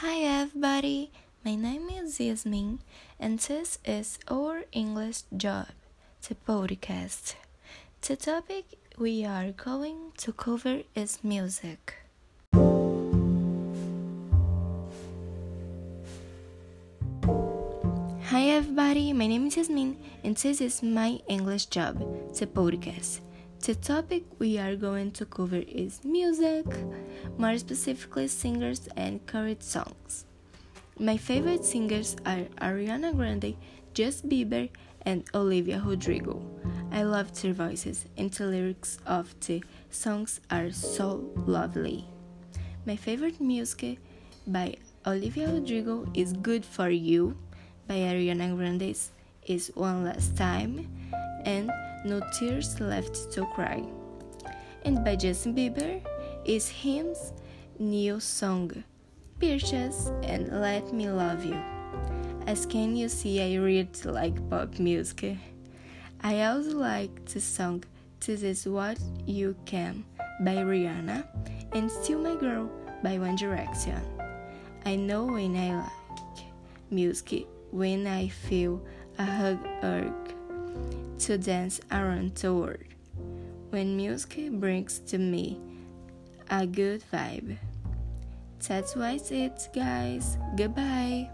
Hi everybody, my name is Yasmin and this is our English job, the podcast. The topic we are going to cover is music. Hi everybody, my name is Yasmin and this is my English job, the podcast. The topic we are going to cover is music, more specifically singers and current songs. My favorite singers are Ariana Grande, Justin Bieber, and Olivia Rodrigo. I love their voices, and the lyrics of the songs are so lovely. My favorite music by Olivia Rodrigo is Good for You, by Ariana Grande is One Last Time, and no Tears Left to Cry. And by Justin Bieber is hymn's new song, Peaches and Let Me Love You. As can you see, I really like pop music. I also like the song This Is What You Can by Rihanna and Steal My Girl by One Direction. I know when I like music, when I feel a hug urge to dance around the world. When music brings to me a good vibe. That's why it's guys. Goodbye.